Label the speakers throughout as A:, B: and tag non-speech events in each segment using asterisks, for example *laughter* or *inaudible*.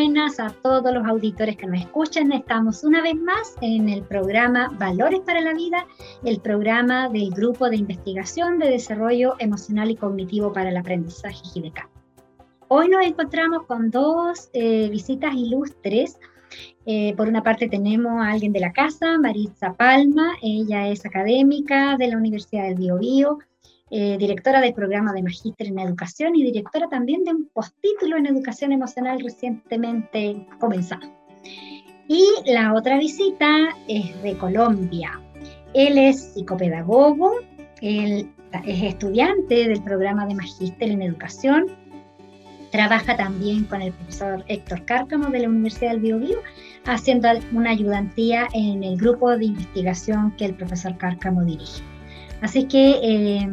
A: buenas a todos los auditores que nos escuchan. Estamos una vez más en el programa Valores para la Vida, el programa del Grupo de Investigación de Desarrollo Emocional y Cognitivo para el Aprendizaje GIDECA. Hoy nos encontramos con dos eh, visitas ilustres. Eh, por una parte tenemos a alguien de la casa, Maritza Palma, ella es académica de la Universidad del Biobío, eh, directora del programa de Magíster en Educación y directora también de un postítulo en Educación Emocional recientemente comenzado. Y la otra visita es de Colombia. Él es psicopedagogo, él es estudiante del programa de Magíster en Educación, trabaja también con el profesor Héctor Cárcamo de la Universidad del Biobío, haciendo una ayudantía en el grupo de investigación que el profesor Cárcamo dirige. Así que eh,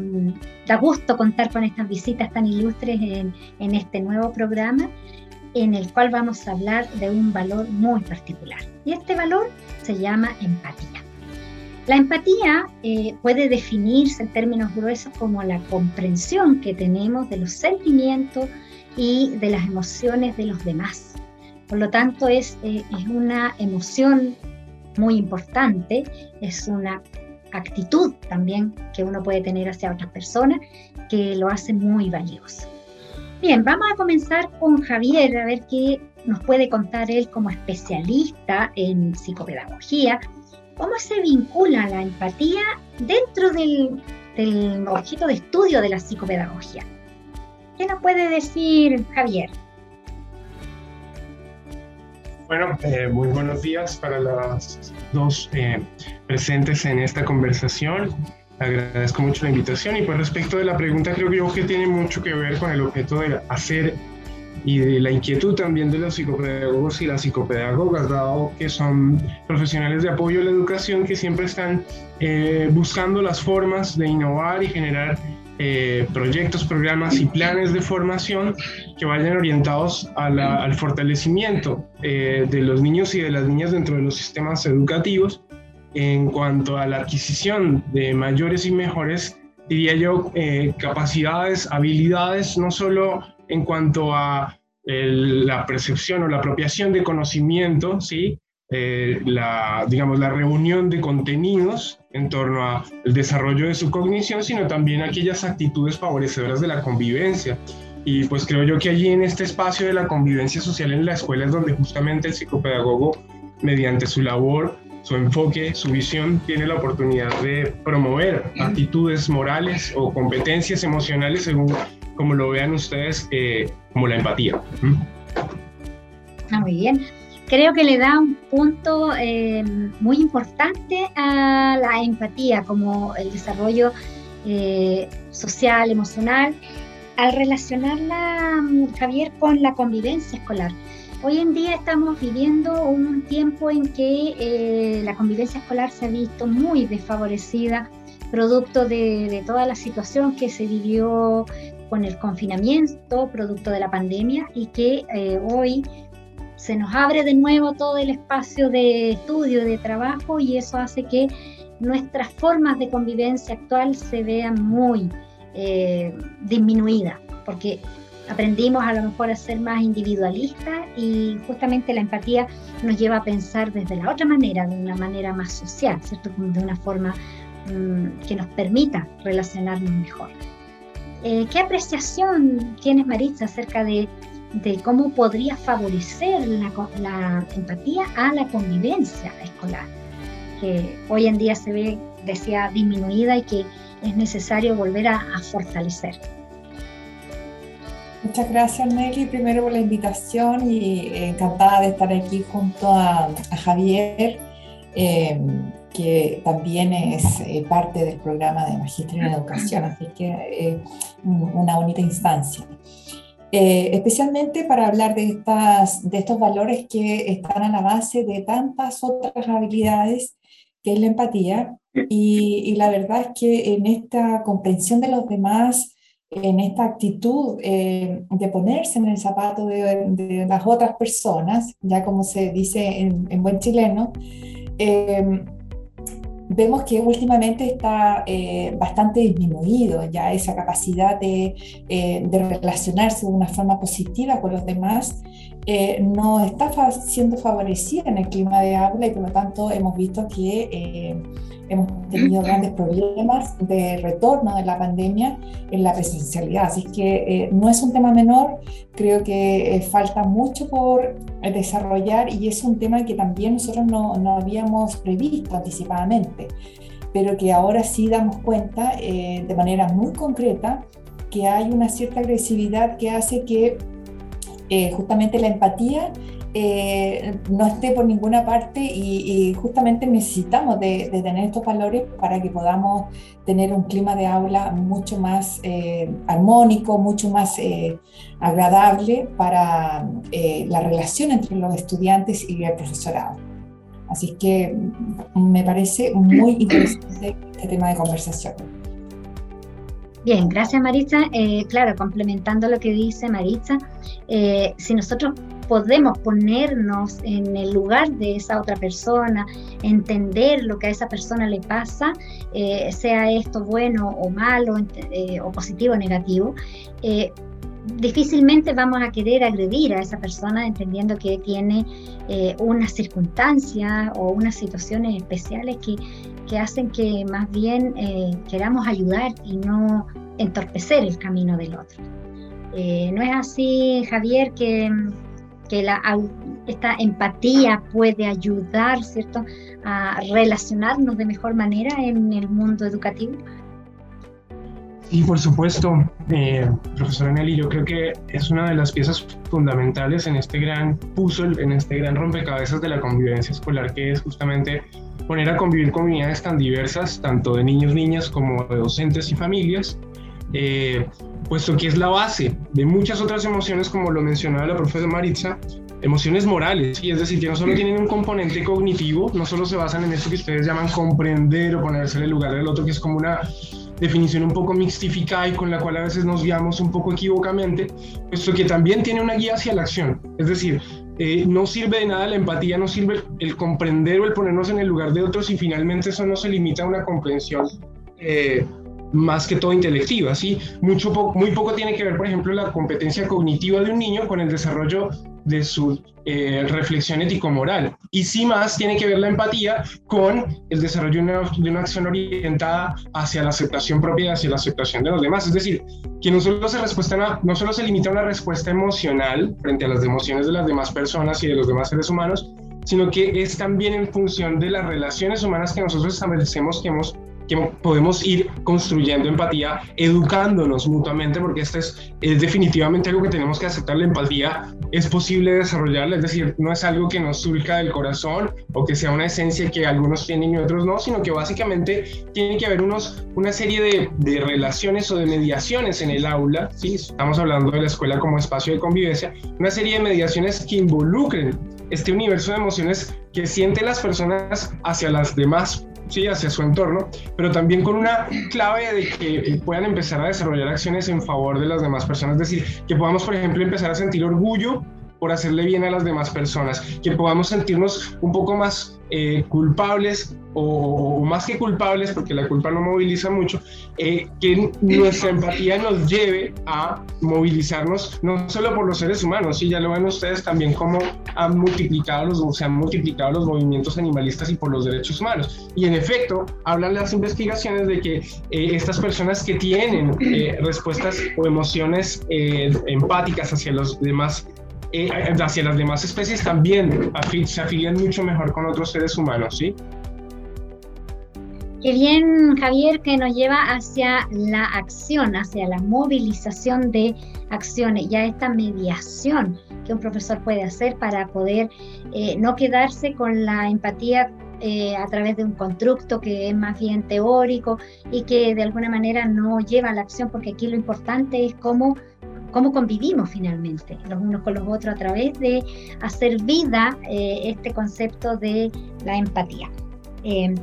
A: da gusto contar con estas visitas tan ilustres en, este nuevo programa en el cual vamos a hablar de un valor muy particular. Y este valor se llama empatía. La empatía eh, puede definirse en términos gruesos como la comprensión que tenemos de los sentimientos y de las emociones de los demás. Por lo tanto, es, eh, es una emoción muy importante, es una actitud también que uno puede tener hacia otras personas que lo hace muy valioso. Bien, vamos a comenzar con Javier, a ver qué nos puede contar él como especialista en psicopedagogía, cómo se vincula la empatía dentro del, del objeto de estudio de la psicopedagogía. ¿Qué nos puede decir Javier?
B: Bueno, eh, muy buenos días para las dos eh, presentes en esta conversación. Agradezco mucho la invitación y por respecto de la pregunta creo que tiene mucho que ver con el objeto de hacer y de la inquietud también de los psicopedagogos y las psicopedagogas, dado que son profesionales de apoyo a la educación que siempre están eh, buscando las formas de innovar y generar eh, proyectos, programas y planes de formación que vayan orientados al fortalecimiento eh, de los niños y de las niñas dentro de los sistemas educativos en cuanto a la adquisición de mayores y mejores, diría yo, eh, capacidades, habilidades, no solo en cuanto a la percepción o la apropiación de conocimiento, ¿sí? Eh, la, digamos, la reunión de contenidos en torno al desarrollo de su cognición, sino también aquellas actitudes favorecedoras de la convivencia. Y pues creo yo que allí en este espacio de la convivencia social en la escuela es donde justamente el psicopedagogo, mediante su labor, su enfoque, su visión, tiene la oportunidad de promover actitudes morales o competencias emocionales según como lo vean ustedes, eh, como la empatía.
A: Ah, muy bien creo que le da un punto eh, muy importante a la empatía, como el desarrollo eh, social, emocional, al relacionarla, mm, Javier, con la convivencia escolar. Hoy en día estamos viviendo un tiempo en que eh, la convivencia escolar se ha visto muy desfavorecida, producto de, de toda la situación que se vivió con el confinamiento, producto de la pandemia, y que hoy se nos abre de nuevo todo el espacio de estudio, de trabajo y eso hace que nuestras formas de convivencia actual se vean muy eh, disminuidas, porque aprendimos a lo mejor a ser más individualistas y justamente la empatía nos lleva a pensar desde la otra manera, de una manera más social, ¿cierto? De una forma mm, que nos permita relacionarnos mejor. Eh, ¿Qué apreciación tienes, Maritza, acerca de de cómo podría favorecer la, empatía a la convivencia escolar, que hoy en día se ve, decía, disminuida y que es necesario volver a, fortalecer.
C: Muchas gracias Nelly, primero por la invitación y encantada de estar aquí junto a, Javier, eh, que también es eh, parte del programa de Magíster en Educación, así que eh, una bonita instancia. Eh, especialmente para hablar de, estas, de estos valores que están a la base de tantas otras habilidades, que es la empatía. Y, la verdad es que en esta comprensión de los demás, en esta actitud eh, de ponerse en el zapato de, las otras personas, ya como se dice en, buen chileno, eh, vemos que últimamente está eh, bastante disminuido ya esa capacidad de, eh, de, relacionarse de una forma positiva con los demás. Eh, no está siendo favorecida en el clima de aula y por lo tanto hemos visto que hemos tenido grandes problemas de retorno de la pandemia en la presencialidad. Así que eh, no es un tema menor, creo que falta mucho por desarrollar y es un tema que también nosotros no, no habíamos previsto anticipadamente, pero que ahora sí damos cuenta de manera muy concreta que hay una cierta agresividad que hace que eh, justamente la empatía eh, no esté por ninguna parte y, justamente necesitamos de, tener estos valores para que podamos tener un clima de aula mucho más eh, armónico, mucho más agradable para la relación entre los estudiantes y el profesorado. Así que me parece muy interesante este tema de conversación.
A: Bien, gracias Maritza. Eh, claro, complementando lo que dice Maritza, eh, si nosotros podemos ponernos en el lugar de esa otra persona, entender lo que a esa persona le pasa, eh, sea esto bueno o malo, o positivo o negativo, difícilmente vamos a querer agredir a esa persona entendiendo que tiene unas circunstancias o unas situaciones especiales que, que hacen que más bien queramos ayudar y no entorpecer el camino del otro. Eh, ¿No es así, Javier, que, que la, esta empatía puede ayudar, ¿cierto?, a relacionarnos de mejor manera en el mundo educativo?
B: Sí, por supuesto, eh, profesora Nelly, yo creo que es una de las piezas fundamentales en este gran puzzle, en este gran rompecabezas de la convivencia escolar, que es justamente poner a convivir comunidades tan diversas, tanto de niños, niñas, como de docentes y familias, eh, puesto que es la base de muchas otras emociones, como lo mencionaba la profesora Maritza, emociones morales, y es decir, que no solo tienen un componente cognitivo, no solo se basan en esto que ustedes llaman comprender o ponerse en el lugar del otro, que es como una definición un poco mixtificada y con la cual a veces nos guiamos un poco equivocamente, puesto que también tiene una guía hacia la acción. Es decir, eh, no sirve de nada la empatía, no sirve el comprender o el ponernos en el lugar de otros y finalmente eso no se limita a una comprensión eh, más que todo intelectiva, ¿sí? Mucho muy poco tiene que ver, por ejemplo, la competencia cognitiva de un niño con el desarrollo de su eh, reflexión ético-moral. Y sí más tiene que ver la empatía con el desarrollo de una, acción orientada hacia la aceptación propia hacia la aceptación de los demás. Es decir, que no no solo se limita a una respuesta emocional frente a las emociones de las demás personas y de los demás seres humanos, sino que es también en función de las relaciones humanas que nosotros establecemos que hemos que podemos ir construyendo empatía, educándonos mutuamente, porque esto es, es, definitivamente algo que tenemos que aceptar. La empatía es posible desarrollarla, es decir, no es algo que nos surja del corazón o que sea una esencia que algunos tienen y otros no, sino que básicamente tiene que haber unos, una serie de, de relaciones o de mediaciones en el aula, ¿sí? estamos hablando de la escuela como espacio de convivencia, una serie de mediaciones que involucren este universo de emociones que sienten las personas hacia las demás sí, hacia su entorno, pero también con una clave de que puedan empezar a desarrollar acciones en favor de las demás personas, es decir, que podamos, por ejemplo, empezar a sentir orgullo por hacerle bien a las demás personas, que podamos sentirnos un poco más eh, culpables o, más que culpables, porque la culpa no moviliza mucho, eh, que nuestra empatía nos lleve a movilizarnos no solo por los seres humanos, y ya lo ven ustedes también cómo han multiplicado los, se han multiplicado los movimientos animalistas y por los derechos humanos. Y en efecto, hablan las investigaciones de que eh, estas personas que tienen respuestas o emociones empáticas hacia los demás eh, hacia las demás especies también se afilian mucho mejor con otros seres humanos, ¿sí?
A: Qué bien, Javier, que nos lleva hacia la acción, hacia la movilización de acciones, ya esta mediación que un profesor puede hacer para poder eh, no quedarse con la empatía eh, a través de un constructo que es más bien teórico y que de alguna manera no lleva a la acción, porque aquí lo importante es cómo cómo convivimos finalmente los unos con los otros a través de hacer vida eh, este concepto de la empatía. Eh,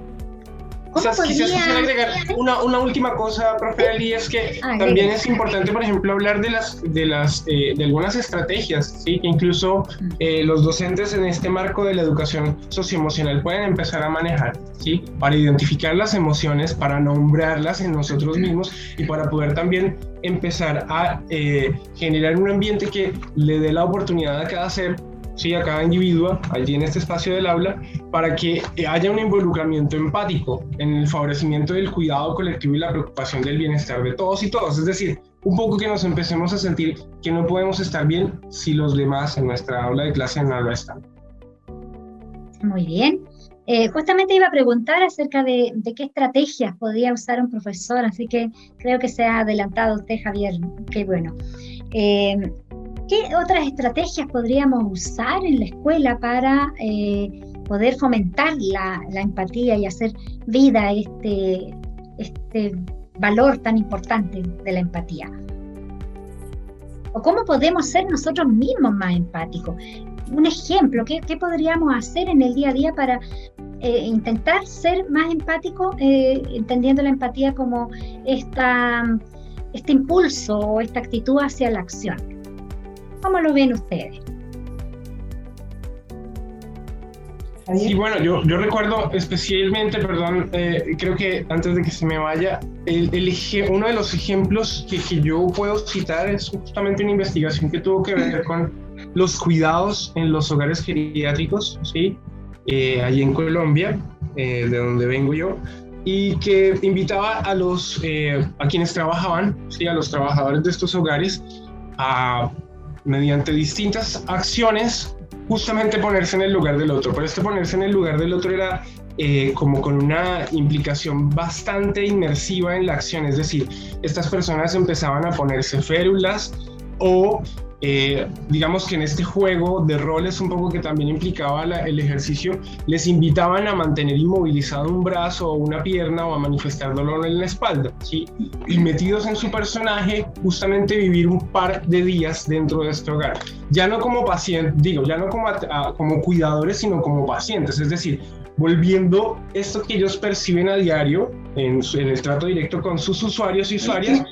B: Quizás, quisiera agregar una, una, última cosa, profe Ali, es que ah, también es importante, por ejemplo, hablar de, las, de, las, eh, de algunas estrategias, ¿sí? que incluso eh, los docentes en este marco de la educación socioemocional pueden empezar a manejar, ¿sí? para identificar las emociones, para nombrarlas en nosotros mismos y para poder también empezar a eh, generar un ambiente que le dé la oportunidad a cada ser ¿sí? a cada individuo allí en este espacio del aula para que haya un involucramiento empático en el favorecimiento del cuidado colectivo y la preocupación del bienestar de todos y todas. Es decir, un poco que nos empecemos a sentir que no podemos estar bien si los demás en nuestra aula de clase no lo están.
A: Muy bien. Eh, justamente iba a preguntar acerca de, qué estrategias podría usar un profesor, así que creo que se ha adelantado usted, Javier. Qué bueno. Eh, ¿Qué otras estrategias podríamos usar en la escuela para eh, poder fomentar la, empatía y hacer vida este, este valor tan importante de la empatía? ¿O cómo podemos ser nosotros mismos más empáticos? Un ejemplo, ¿qué, podríamos hacer en el día a día para eh, intentar ser más empático, eh, entendiendo la empatía como esta, este impulso o esta actitud hacia la acción? ¿Cómo lo ven ustedes?
B: Sí, bueno, yo, yo recuerdo especialmente, perdón, eh, creo que antes de que se me vaya, el, uno de los ejemplos que, que, yo puedo citar es justamente una investigación que tuvo que ver con los cuidados en los hogares geriátricos, ¿sí? Eh, allí en Colombia, eh, de donde vengo yo, y que invitaba a, los, eh, a quienes trabajaban, ¿sí? a los trabajadores de estos hogares, a mediante distintas acciones, justamente ponerse en el lugar del otro. Pero este ponerse en el lugar del otro era eh, como con una implicación bastante inmersiva en la acción, es decir, estas personas empezaban a ponerse férulas o eh, digamos que en este juego de roles un poco que también implicaba el ejercicio, les invitaban a mantener inmovilizado un brazo o una pierna o a manifestar dolor en la espalda, ¿sí? Y metidos en su personaje, justamente vivir un par de días dentro de este hogar. Ya no como paciente, digo, ya no como, como cuidadores, sino como pacientes, es decir, volviendo esto que ellos perciben a diario en, en el trato directo con sus usuarios y usuarias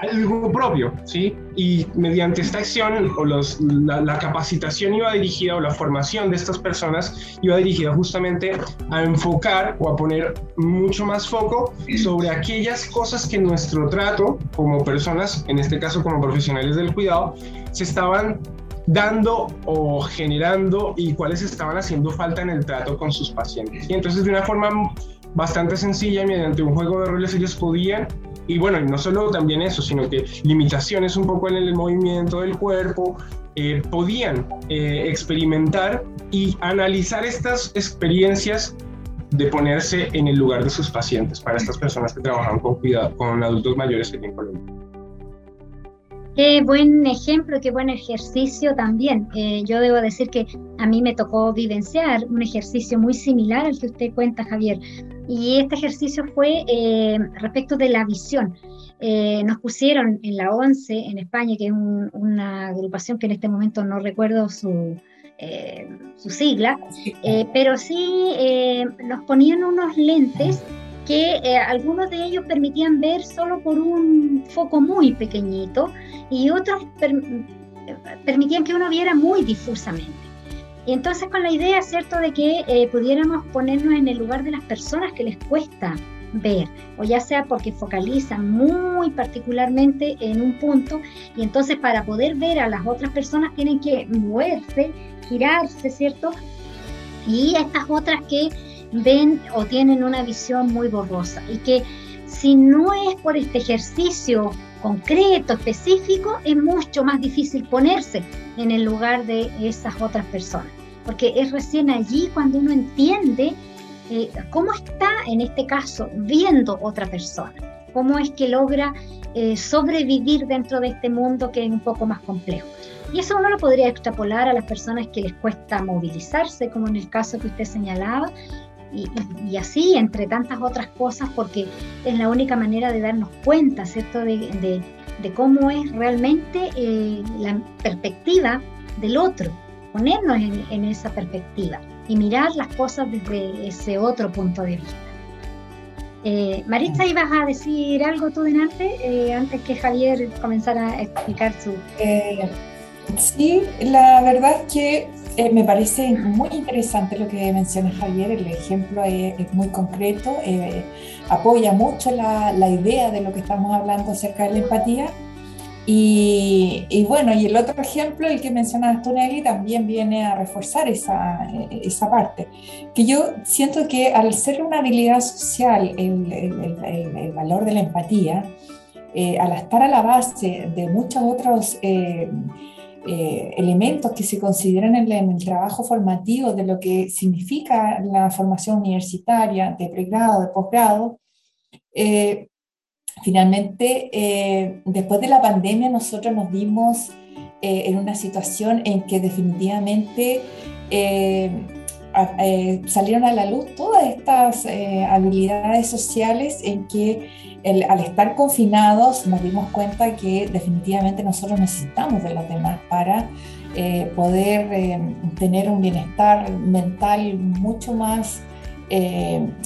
B: algo propio, ¿sí? Y mediante esta acción o los, la, capacitación iba dirigida o la formación de estas personas iba dirigida justamente a enfocar o a poner mucho más foco sobre aquellas cosas que nuestro trato como personas, en este caso como profesionales del cuidado, se estaban dando o generando y cuáles estaban haciendo falta en el trato con sus pacientes. Y entonces de una forma bastante sencilla, mediante un juego de roles, ellos podían y bueno, y no solo también eso, sino que limitaciones un poco en el movimiento del cuerpo, eh, podían eh, experimentar y analizar estas experiencias de ponerse en el lugar de sus pacientes para estas personas que trabajan con, cuidado, con adultos mayores aquí en Colombia.
A: Qué buen ejemplo, qué buen ejercicio también. Eh, yo debo decir que a mí me tocó vivenciar un ejercicio muy similar al que usted cuenta, Javier. Y este ejercicio fue eh, respecto de la visión. Eh, nos pusieron en la ONCE en España, que es una agrupación que en este momento no recuerdo su, su sigla, pero sí nos ponían unos lentes que eh, algunos de ellos permitían ver solo por un foco muy pequeñito y otros permitían que uno viera muy difusamente. Y entonces con la idea, ¿cierto?, de que eh, pudiéramos ponernos en el lugar de las personas que les cuesta ver, o ya sea porque focalizan muy particularmente en un punto, y entonces para poder ver a las otras personas tienen que moverse, girarse, ¿cierto? Y estas otras que ven o tienen una visión muy borrosa y que si no es por este ejercicio concreto, específico, es mucho más difícil ponerse en el lugar de esas otras personas, porque es recién allí cuando uno entiende eh, cómo está, en este caso, viendo otra persona, cómo es que logra eh, sobrevivir dentro de este mundo que es un poco más complejo. Y eso uno lo podría extrapolar a las personas que les cuesta movilizarse, como en el caso que usted señalaba, y, así, entre tantas otras cosas, porque es la única manera de darnos cuenta, ¿cierto?, de, cómo es realmente eh, la perspectiva del otro, ponernos en, esa perspectiva y mirar las cosas desde ese otro punto de vista. Eh, Maritza, ¿ibas a decir algo tú delante, eh, antes que Javier comenzara a explicar su...
C: Eh, sí, la verdad es que eh, me parece muy interesante lo que menciona Javier, el ejemplo es, muy concreto, apoya mucho la, la, idea de lo que estamos hablando acerca de la empatía y, bueno, y el otro ejemplo, el que mencionas tú, Nelly, también viene a reforzar esa, esa parte. Que yo siento que al ser una habilidad social, el, el, el, valor de la empatía, eh, al estar a la base de muchos otros eh, eh, elementos que se consideran en, el trabajo formativo de lo que significa la formación universitaria, de pregrado, de posgrado, Finalmente, eh, después de la pandemia, nosotros nos vimos eh, en una situación en que definitivamente eh, salieron a la luz todas estas habilidades sociales en que al estar confinados nos dimos cuenta que definitivamente nosotros necesitamos de los demás para poder tener un bienestar mental mucho más,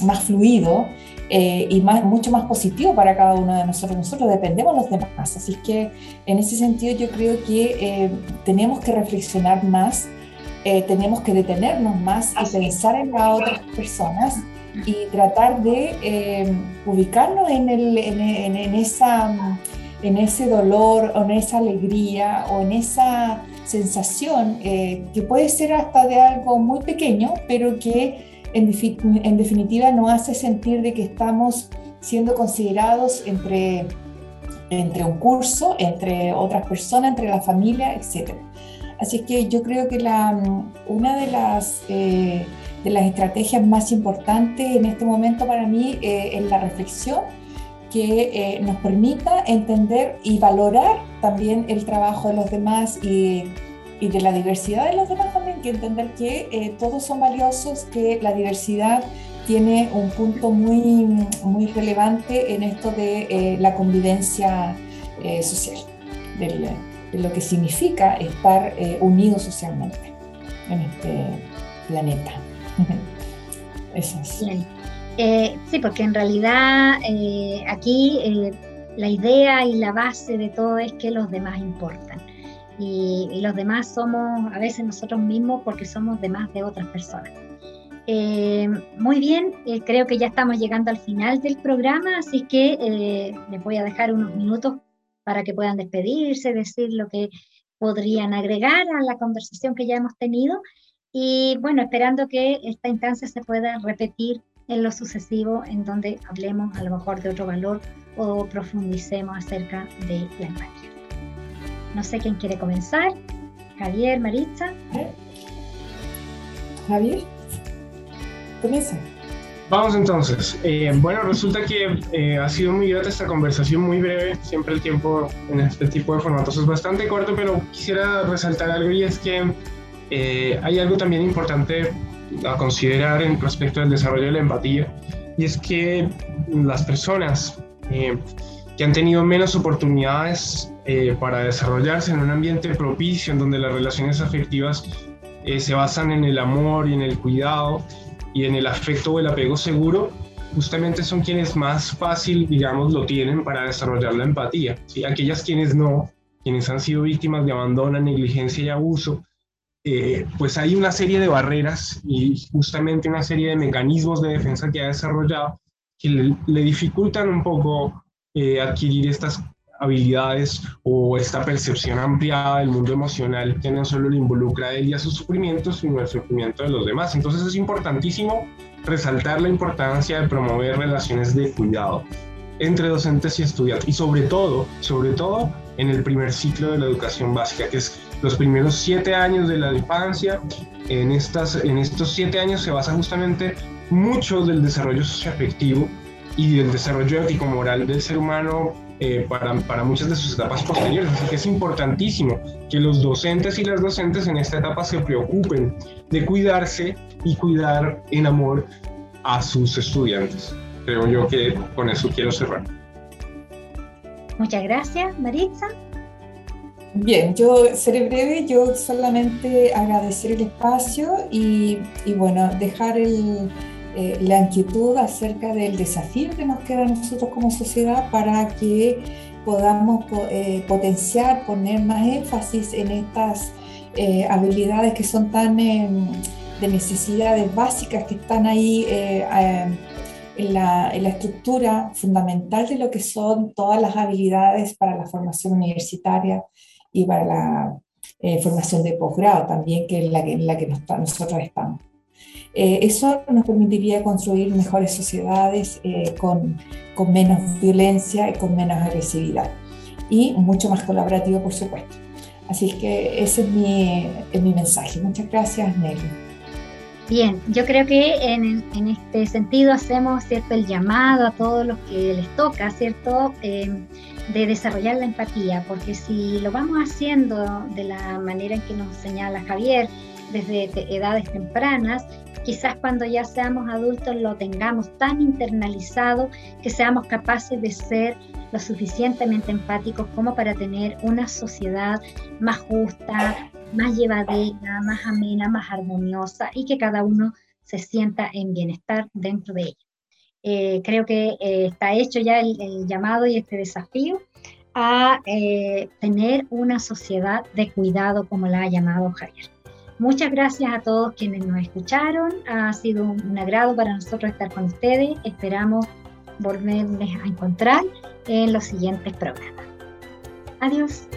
C: más fluido eh, y mucho más positivo para cada uno de nosotros. Nosotros dependemos de los demás, así que en ese sentido yo creo que eh, tenemos que reflexionar más, eh, tenemos que detenernos más y pensar en las otras personas y tratar de ubicarnos en, el, en, en, esa, en ese dolor o en esa alegría o en esa sensación que puede ser hasta de algo muy pequeño, pero que en, definitiva no hace sentir de que estamos siendo considerados entre, entre un curso, entre otras personas, entre la familia, etc. Así que yo creo que una de las, eh, de las estrategias más importantes en este momento para mí eh, es la reflexión que eh, nos permita entender y valorar también el trabajo de los demás y de la diversidad de los demás también, que entender que todos son valiosos, que la diversidad tiene un punto muy, muy relevante en esto de la convivencia social, lo que significa estar unidos socialmente en este planeta. *laughs*
A: Eso es. sí, porque en realidad aquí la idea y la base de todo es que los demás importan y, los demás somos a veces nosotros mismos porque somos demás de otras personas. Eh, muy bien, eh, creo que ya estamos llegando al final del programa, así que eh, les voy a dejar unos minutos para que puedan despedirse, decir lo que podrían agregar a la conversación que ya hemos tenido y bueno, esperando que esta instancia se pueda repetir en lo sucesivo, en donde hablemos a lo mejor de otro valor o profundicemos acerca de la empatía. No sé quién quiere comenzar. Javier, Maritza.
C: Javier, comienza.
B: Vamos entonces. Eh, bueno, resulta que eh, ha sido muy grata esta conversación, muy breve. Siempre el tiempo en este tipo de formatos es bastante corto, pero quisiera resaltar algo y es que eh, hay algo también importante a considerar en respecto al desarrollo de la empatía y es que las personas que han tenido menos oportunidades eh, para desarrollarse en un ambiente propicio en donde las relaciones afectivas eh, se basan en el amor y en el cuidado y en el afecto o el apego seguro, justamente son quienes más fácil, digamos, lo tienen para desarrollar la empatía. ¿sí? Aquellas quienes no, quienes han sido víctimas de abandono, negligencia y abuso, eh, pues hay una serie de barreras y justamente una serie de mecanismos de defensa que ha desarrollado que le, le dificultan un poco eh, adquirir estas habilidades o esta percepción ampliada del mundo emocional que no solo le involucra a él y a sus sufrimientos, sino al sufrimiento de los demás. Entonces es importantísimo resaltar la importancia de promover relaciones de cuidado entre docentes y estudiantes y sobre todo, sobre todo en el primer ciclo de la educación básica, que es los primeros siete años de la infancia. En, estas, en estos siete años se basa justamente mucho del desarrollo socioafectivo y del desarrollo ético-moral del ser humano eh, para, para, muchas de sus etapas posteriores. Así que es importantísimo que los docentes y las docentes en esta etapa se preocupen de cuidarse y cuidar en amor a sus estudiantes. Creo yo que con eso quiero cerrar.
A: Muchas gracias, Maritza.
C: Bien, yo seré breve, yo solamente agradecer el espacio y, y bueno, dejar el, eh, la inquietud acerca del desafío que nos queda a nosotros como sociedad para que podamos eh, potenciar, poner más énfasis en estas eh, habilidades que son tan em, de necesidades básicas que están ahí en la, en, la, estructura fundamental de lo que son todas las habilidades para la formación universitaria y para la formación de posgrado también, que es la que, en la que nosotros estamos. Eh, eso nos permitiría construir mejores sociedades eh, con, con, menos violencia y con menos agresividad. Y mucho más colaborativo, por supuesto. Así que ese es mi, es mi mensaje. Muchas gracias, Nelly.
A: Bien, yo creo que en, en, este sentido hacemos cierto el llamado a todos los que les toca, cierto, eh, de desarrollar la empatía, porque si lo vamos haciendo de la manera en que nos señala Javier, desde edades tempranas, quizás cuando ya seamos adultos lo tengamos tan internalizado que seamos capaces de ser lo suficientemente empáticos como para tener una sociedad más justa, más llevadera, más amena, más armoniosa y que cada uno se sienta en bienestar dentro de ella. Eh, creo que eh, está hecho ya el, llamado y este desafío a eh, tener una sociedad de cuidado como la ha llamado Javier. Muchas gracias a todos quienes nos escucharon. Ha sido un, agrado para nosotros estar con ustedes. Esperamos volverles a encontrar en los siguientes programas. Adiós.